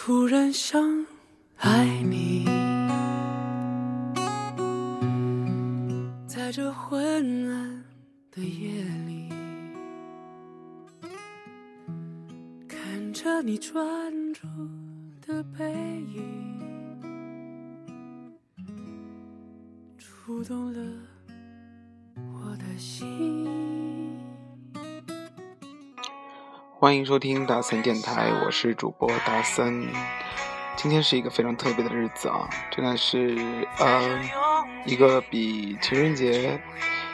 突然想爱你，在这昏暗的夜里，看着你专注的背影，触动了我的心。欢迎收听达森电台，我是主播达森。今天是一个非常特别的日子啊，真的是呃一个比情人节，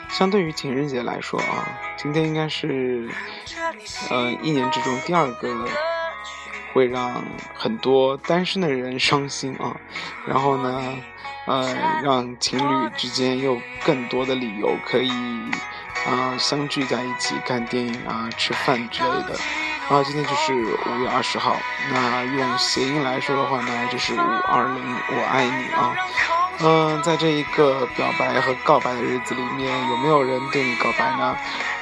相对于情人节来说啊，今天应该是呃一年之中第二个会让很多单身的人伤心啊，然后呢呃让情侣之间有更多的理由可以。啊，相聚在一起看电影啊，吃饭之类的。然后今天就是五月二十号，那用谐音来说的话呢，就是五二零，我爱你啊。嗯，在这一个表白和告白的日子里面，有没有人对你告白呢？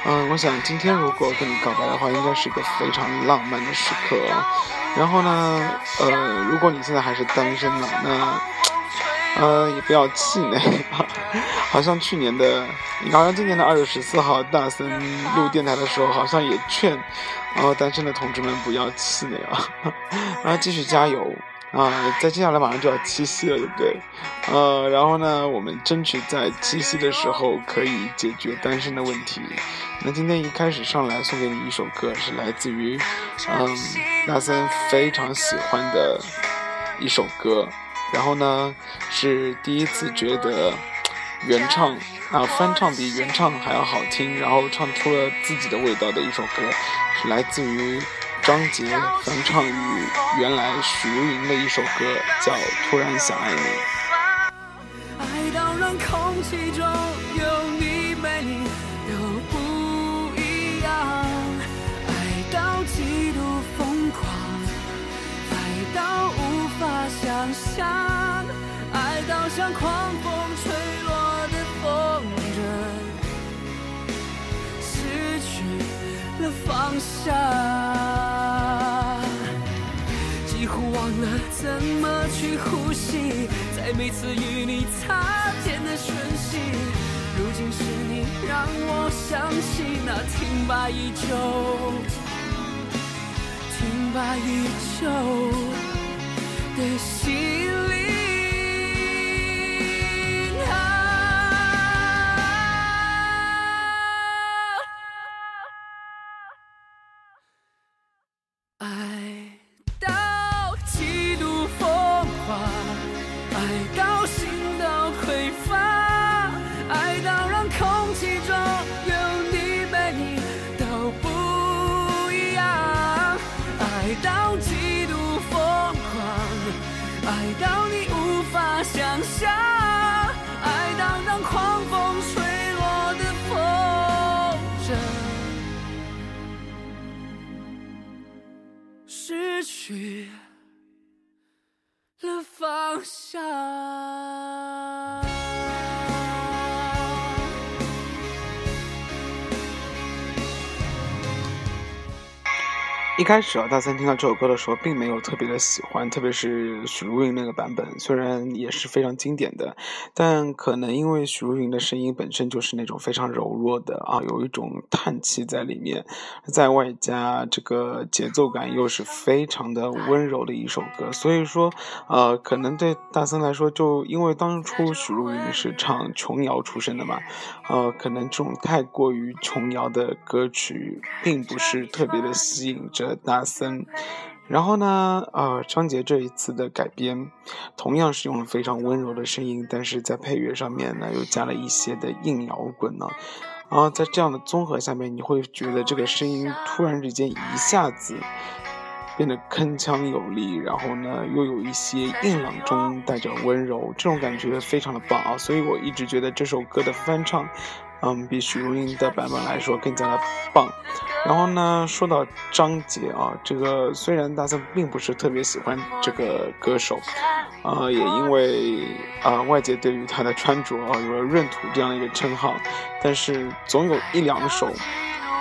嗯，我想今天如果跟你告白的话，应该是一个非常浪漫的时刻。然后呢，呃，如果你现在还是单身呢，那。呃，也不要气馁！好像去年的，好像今年的二月十四号，大森录电台的时候，好像也劝，呃，单身的同志们不要气馁啊，然后继续加油啊！在接下来马上就要七夕了，对不对？呃，然后呢，我们争取在七夕的时候可以解决单身的问题。那今天一开始上来送给你一首歌，是来自于，嗯，大森非常喜欢的一首歌。然后呢，是第一次觉得原唱啊翻唱比原唱还要好听，然后唱出了自己的味道的一首歌，是来自于张杰翻唱与原来许茹芸的一首歌，叫《突然想爱你》。放下，几乎忘了怎么去呼吸，在每次与你擦肩的瞬息，如今是你让我想起那停摆已久、停摆已久的心。一开始啊，大森听到这首歌的时候，并没有特别的喜欢，特别是许茹芸那个版本，虽然也是非常经典的，但可能因为许茹芸的声音本身就是那种非常柔弱的啊，有一种叹气在里面，在外加这个节奏感又是非常的温柔的一首歌，所以说，呃，可能对大森来说，就因为当初许茹芸是唱琼瑶出身的嘛，呃，可能这种太过于琼瑶的歌曲，并不是特别的吸引这着。大森，然后呢？呃，张杰这一次的改编，同样是用了非常温柔的声音，但是在配乐上面呢，又加了一些的硬摇滚呢。然后在这样的综合下面，你会觉得这个声音突然之间一下子变得铿锵有力，然后呢，又有一些硬朗中带着温柔，这种感觉非常的棒啊！所以我一直觉得这首歌的翻唱。嗯，比许茹芸的版本来说更加的棒。然后呢，说到张杰啊，这个虽然大家并不是特别喜欢这个歌手，啊，也因为啊外界对于他的穿着啊有了“闰土”这样的一个称号，但是总有一两首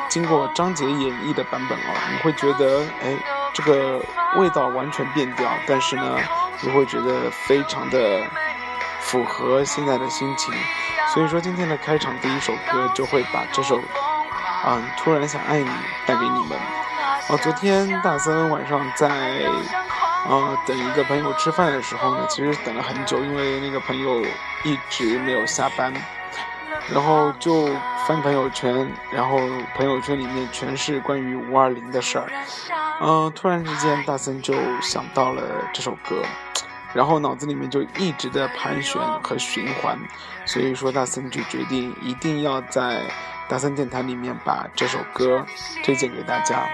经过张杰演绎的版本啊，你会觉得哎这个味道完全变掉，但是呢，你会觉得非常的符合现在的心情。所以说，今天的开场第一首歌就会把这首，嗯，突然想爱你带给你们。哦，昨天大森晚上在，呃，等一个朋友吃饭的时候呢，其实等了很久，因为那个朋友一直没有下班。然后就翻朋友圈，然后朋友圈里面全是关于五二零的事儿，嗯，突然之间大森就想到了这首歌，然后脑子里面就一直在盘旋和循环，所以说大森就决定一定要在大森电台里面把这首歌推荐给大家。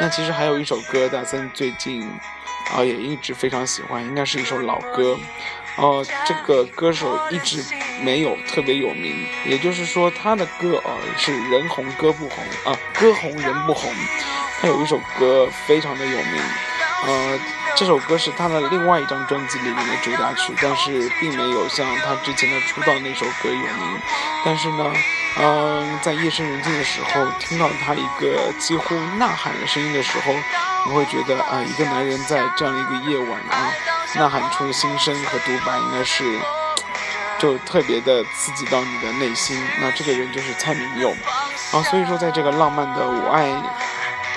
那其实还有一首歌，大森最近啊也一直非常喜欢，应该是一首老歌。哦，这个歌手一直没有特别有名，也就是说他的歌呃是人红歌不红啊，歌红人不红。他有一首歌非常的有名，呃，这首歌是他的另外一张专辑里面的主打曲，但是并没有像他之前的出道那首歌有名。但是呢，嗯，在夜深人静的时候，听到他一个几乎呐喊的声音的时候，你会觉得啊，一个男人在这样一个夜晚啊。呐喊出的心声和独白，应该是就特别的刺激到你的内心。那这个人就是蔡明佑啊，所以说在这个浪漫的“我爱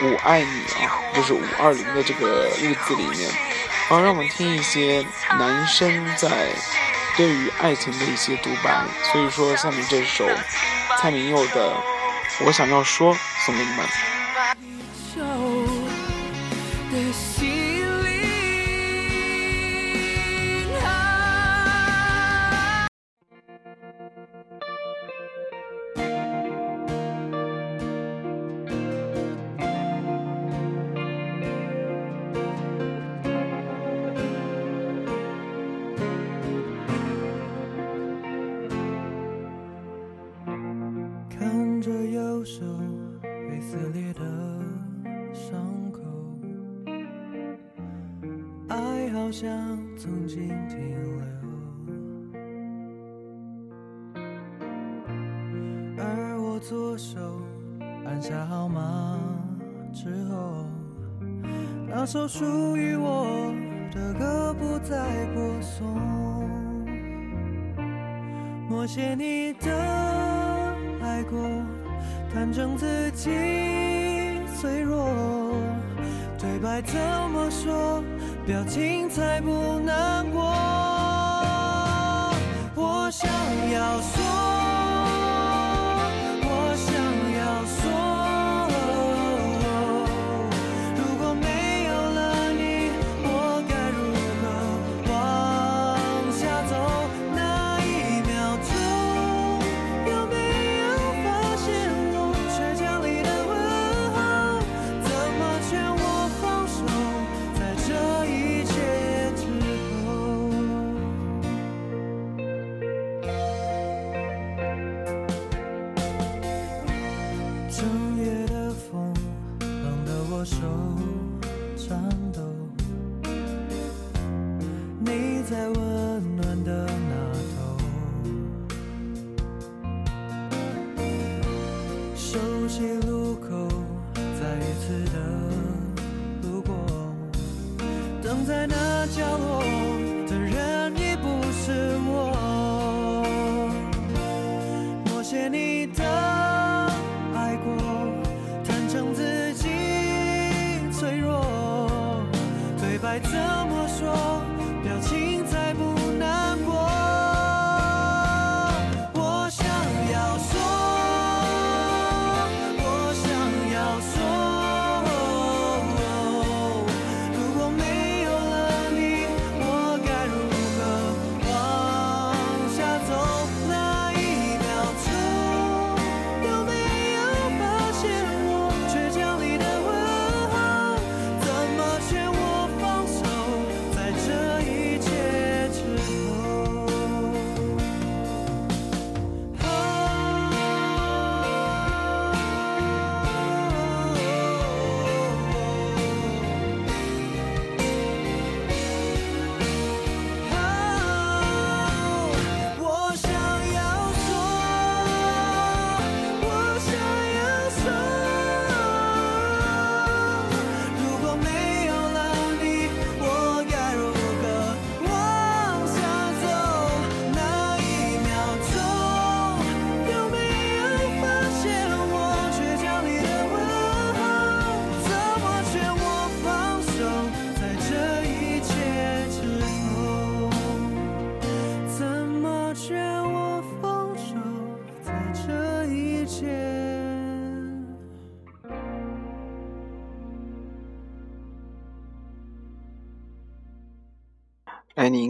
我爱你”啊，就是五二零的这个日子里面，好，让我们听一些男生在对于爱情的一些独白。所以说，下面这首蔡明佑的《我想要说》送给你们。手按下号码之后，那首属于我的歌不再播送。默写你的爱过，坦诚自己脆弱，对白怎么说？表情才不难过。我想要说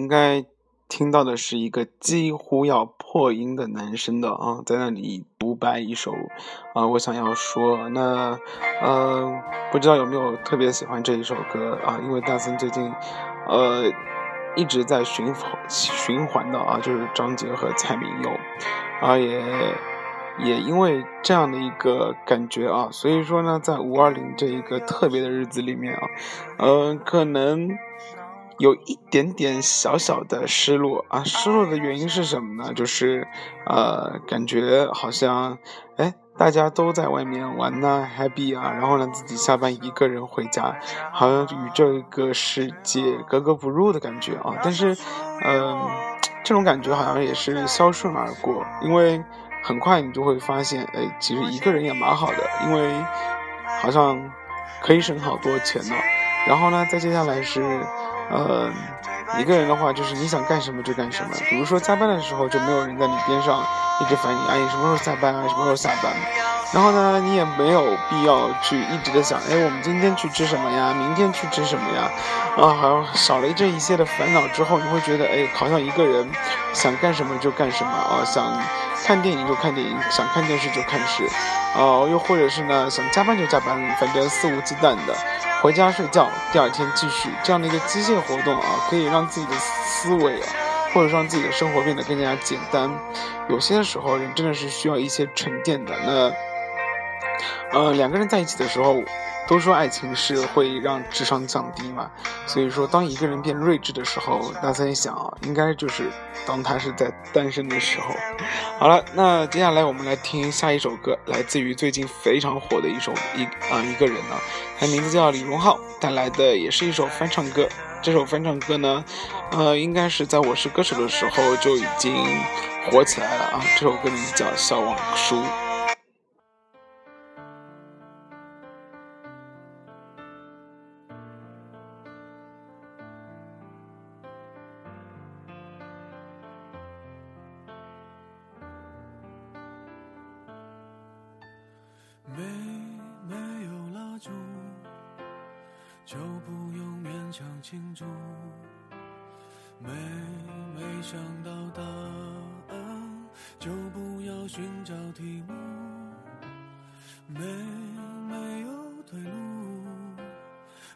应该听到的是一个几乎要破音的男生的啊，在那里独白一首啊，我想要说，那呃，不知道有没有特别喜欢这一首歌啊？因为大森最近呃一直在循环循环的啊，就是张杰和蔡明佑啊，也也因为这样的一个感觉啊，所以说呢，在五二零这一个特别的日子里面啊，嗯，可能。有一点点小小的失落啊，失落的原因是什么呢？就是，呃，感觉好像，哎，大家都在外面玩呐，happy 啊，然后呢，自己下班一个人回家，好像与这个世界格格不入的感觉啊。但是，嗯，这种感觉好像也是消顺而过，因为很快你就会发现，哎，其实一个人也蛮好的，因为好像可以省好多钱呢。然后呢，再接下来是。呃，一个人的话，就是你想干什么就干什么。比如说加班的时候，就没有人在你边上一直烦你，哎，什么时候下班啊？什么时候下班？然后呢，你也没有必要去一直的想，哎，我们今天去吃什么呀？明天去吃什么呀？啊，好像少了这一些的烦恼之后，你会觉得，哎，好像一个人想干什么就干什么啊，想看电影就看电影，想看电视就看视，哦，又或者是呢，想加班就加班，反正肆无忌惮的。回家睡觉，第二天继续这样的一个机械活动啊，可以让自己的思维啊，或者让自己的生活变得更加简单。有些时候，人真的是需要一些沉淀的。那，呃，两个人在一起的时候。都说爱情是会让智商降低嘛，所以说当一个人变睿智的时候，大家想啊，应该就是当他是在单身的时候。好了，那接下来我们来听下一首歌，来自于最近非常火的一首一啊一个人呢，他名字叫李荣浩，带来的也是一首翻唱歌。这首翻唱歌呢，呃，应该是在我是歌手的时候就已经火起来了啊。这首歌名字叫《笑忘书》。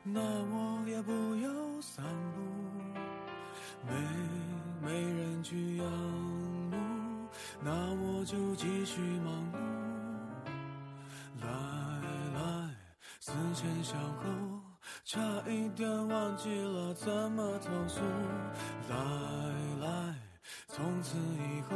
那我也不要散步。没没人去仰慕，那我就继续忙碌。来来思前想后，差一点忘记了怎么投诉。来来，从此以后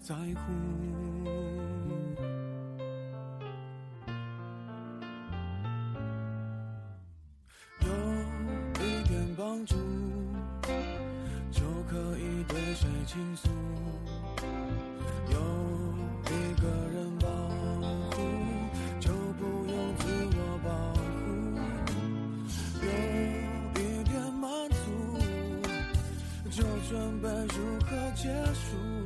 在乎有一点帮助就可以对谁倾诉有一个人保护就不用自我保护。有一点满足就准备如何结束。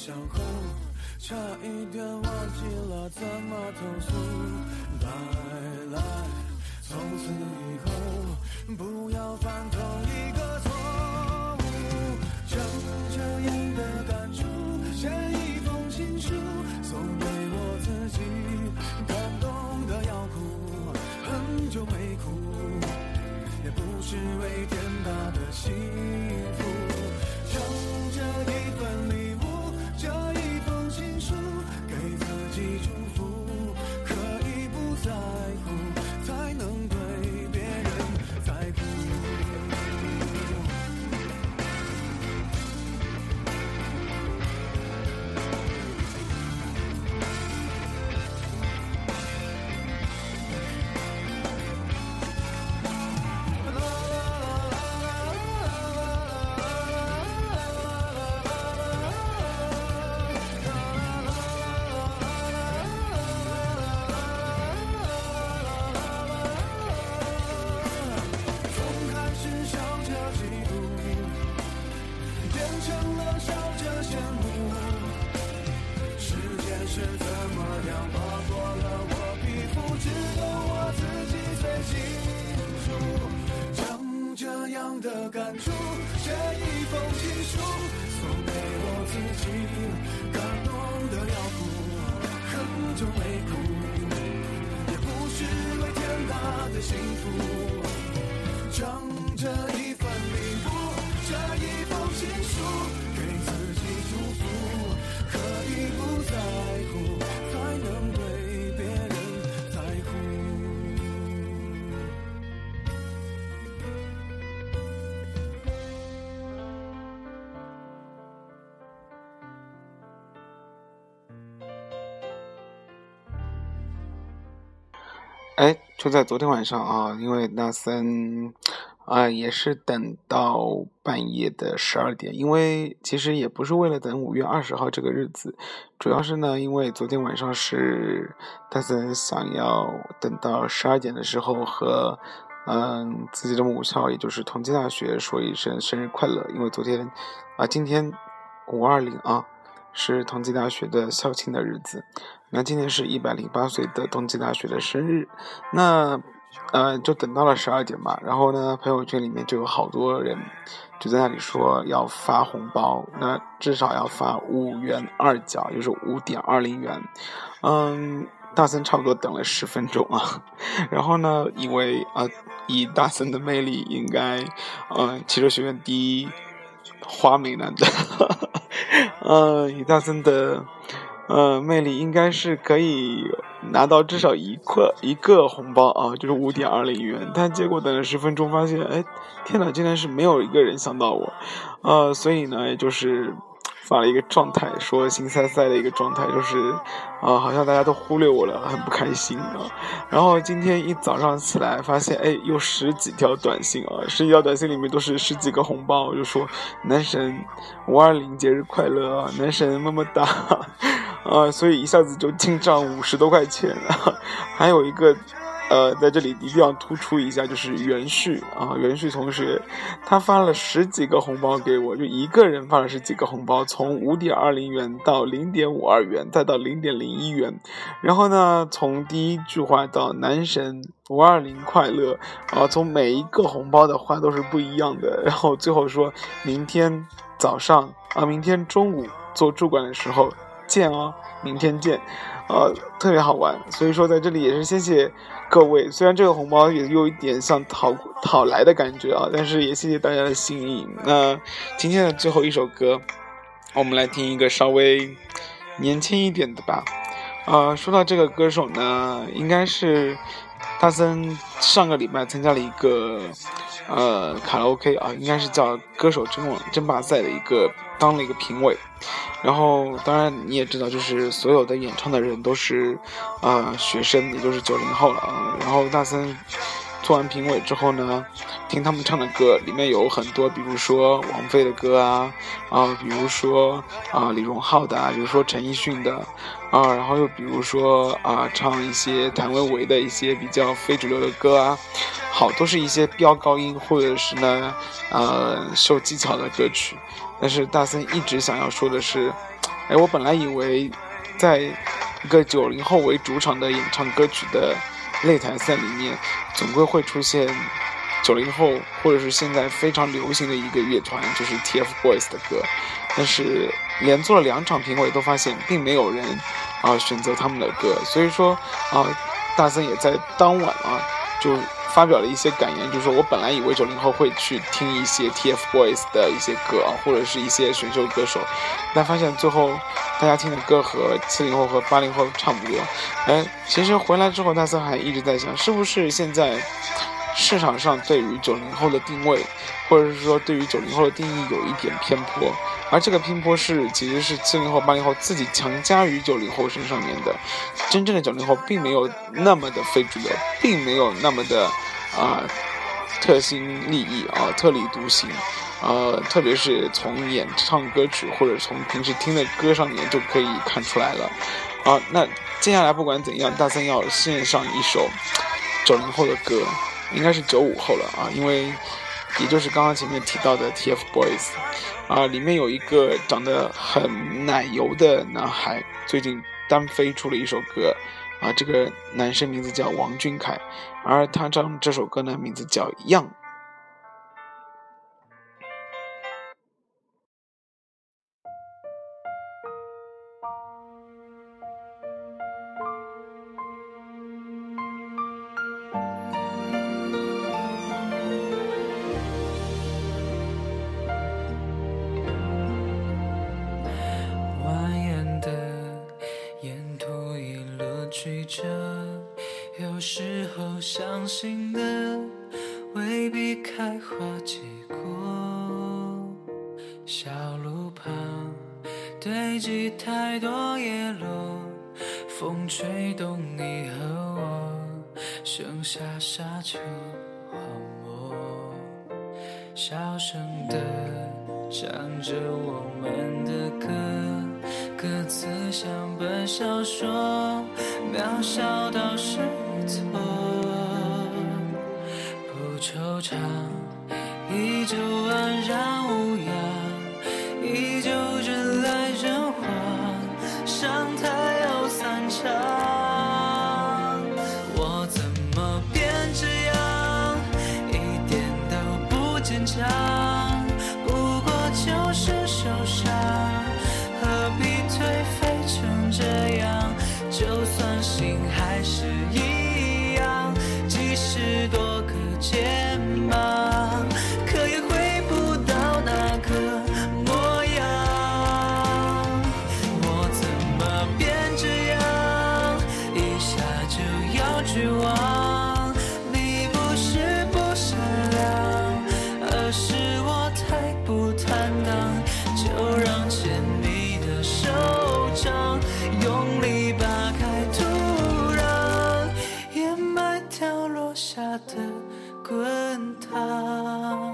想后，差一点忘记了怎么投诉。就在昨天晚上啊，因为大森啊、也是等到半夜的十二点，因为其实也不是为了等五月二十号这个日子，主要是呢，因为昨天晚上是大森想要等到十二点的时候和嗯自己的母校，也就是同济大学说一声生日快乐，因为昨天啊、今天五二零啊是同济大学的校庆的日子。那今天是一百零八岁的东京大学的生日，那呃就等到了十二点吧，然后呢，朋友圈里面就有好多人就在那里说要发红包，那至少要发五元二角，就是五点二零元，嗯。大森差不多等了十分钟啊，然后呢，因为啊、以大森的魅力，应该，呃，汽车学院第一花美男的，呃，以大森的。呃，魅力应该是可以拿到至少一块一个红包啊，就是五点二零元。但结果等了十分钟，发现，哎，天哪，竟然是没有一个人想到我，呃，所以呢，就是发了一个状态，说心塞塞的一个状态，就是啊、好像大家都忽略我了，很不开心啊。然后今天一早上起来，发现，哎，有十几条短信啊，十几条短信里面都是十几个红包，我就说男神五二零节日快乐啊，男神么么哒。呃，所以一下子就进账五十多块钱，还有一个，呃，在这里一定要突出一下，就是袁旭啊，袁旭同学，他发了十几个红包给我，就一个人发了十几个红包，从五点二零元到零点五二元，再到零点零一元，然后呢，从第一句话到男神五二零快乐，啊，从每一个红包的话都是不一样的，然后最后说明天早上啊，明天中午做主管的时候。见哦，明天见，呃，特别好玩，所以说在这里也是谢谢各位。虽然这个红包也有一点像讨讨来的感觉啊，但是也谢谢大家的心意。那今天的最后一首歌，我们来听一个稍微年轻一点的吧。呃，说到这个歌手呢，应该是大森上个礼拜参加了一个呃卡拉 OK 啊，应该是叫歌手争争霸赛的一个当了一个评委。然后，当然你也知道，就是所有的演唱的人都是，啊、学生，也就是九零后了啊。然后大森做完评委之后呢，听他们唱的歌，里面有很多，比如说王菲的歌啊，啊，比如说啊李荣浩的啊，比如说陈奕迅的，啊，然后又比如说啊唱一些谭维维的一些比较非主流的歌啊，好，都是一些飙高音或者是呢，呃，秀技巧的歌曲。但是大森一直想要说的是，哎，我本来以为，在一个九零后为主场的演唱歌曲的擂台赛里面，总归会出现九零后或者是现在非常流行的一个乐团，就是 TFBOYS 的歌。但是连做了两场评委都发现，并没有人啊、选择他们的歌，所以说啊、大森也在当晚啊就。发表了一些感言，就是说我本来以为九零后会去听一些 TFBOYS 的一些歌啊，或者是一些选秀歌手，但发现最后大家听的歌和七零后和八零后差不多。哎，其实回来之后，大森还一直在想，是不是现在市场上对于九零后的定位，或者是说对于九零后的定义有一点偏颇，而这个偏颇是其实是七零后、八零后自己强加于九零后身上面的。真正的九零后并没有那么的非主流，并没有那么的啊、特心立异啊、特立独行，呃，特别是从演唱歌曲或者从平时听的歌上面就可以看出来了。啊，那接下来不管怎样，大森要献上一首九零后的歌，应该是九五后了啊，因为也就是刚刚前面提到的 TFBOYS 啊，里面有一个长得很奶油的男孩，最近。单飞出了一首歌，啊，这个男生名字叫王俊凯，而他唱这首歌呢，名字叫《Young》。曲折，有时候相信的未必开花结果。小路旁堆积太多叶落，风吹动你和我，剩下沙丘荒漠，小声的唱着我们的歌。歌词像本小说，渺小到失措，不惆怅，滚烫。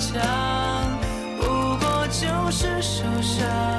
强不过。就是受伤，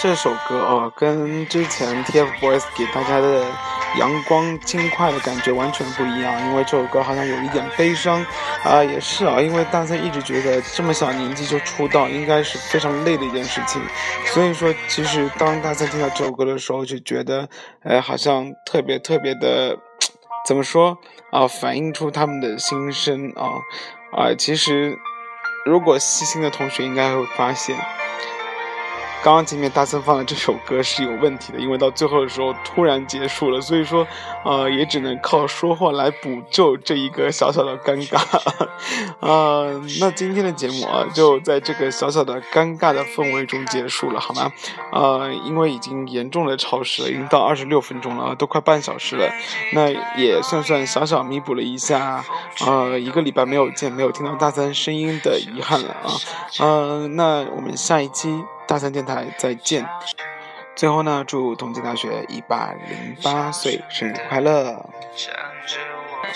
这首歌哦，跟之前 TFBOYS 给大家的阳光轻快的感觉完全不一样，因为这首歌好像有一点悲伤啊，也是啊，因为大森一直觉得这么小年纪就出道应该是非常累的一件事情，所以说其实当大森听到这首歌的时候，就觉得哎，好像特别特别的，怎么说啊，反映出他们的心声啊啊，其实如果细心的同学应该会发现。刚刚前面大森放的这首歌是有问题的，因为到最后的时候突然结束了，所以说，呃，也只能靠说话来补救这一个小小的尴尬。嗯，那今天的节目啊，就在这个小小的尴尬的氛围中结束了，好吗？呃，因为已经严重的超时了，已经到二十六分钟了，都快半小时了，那也算算小小弥补了一下，呃，一个礼拜没有见，没有听到大森声音的遗憾了啊。嗯，那我们下一期。大三电台再见。最后呢，祝同济大学一百零八岁生日快乐！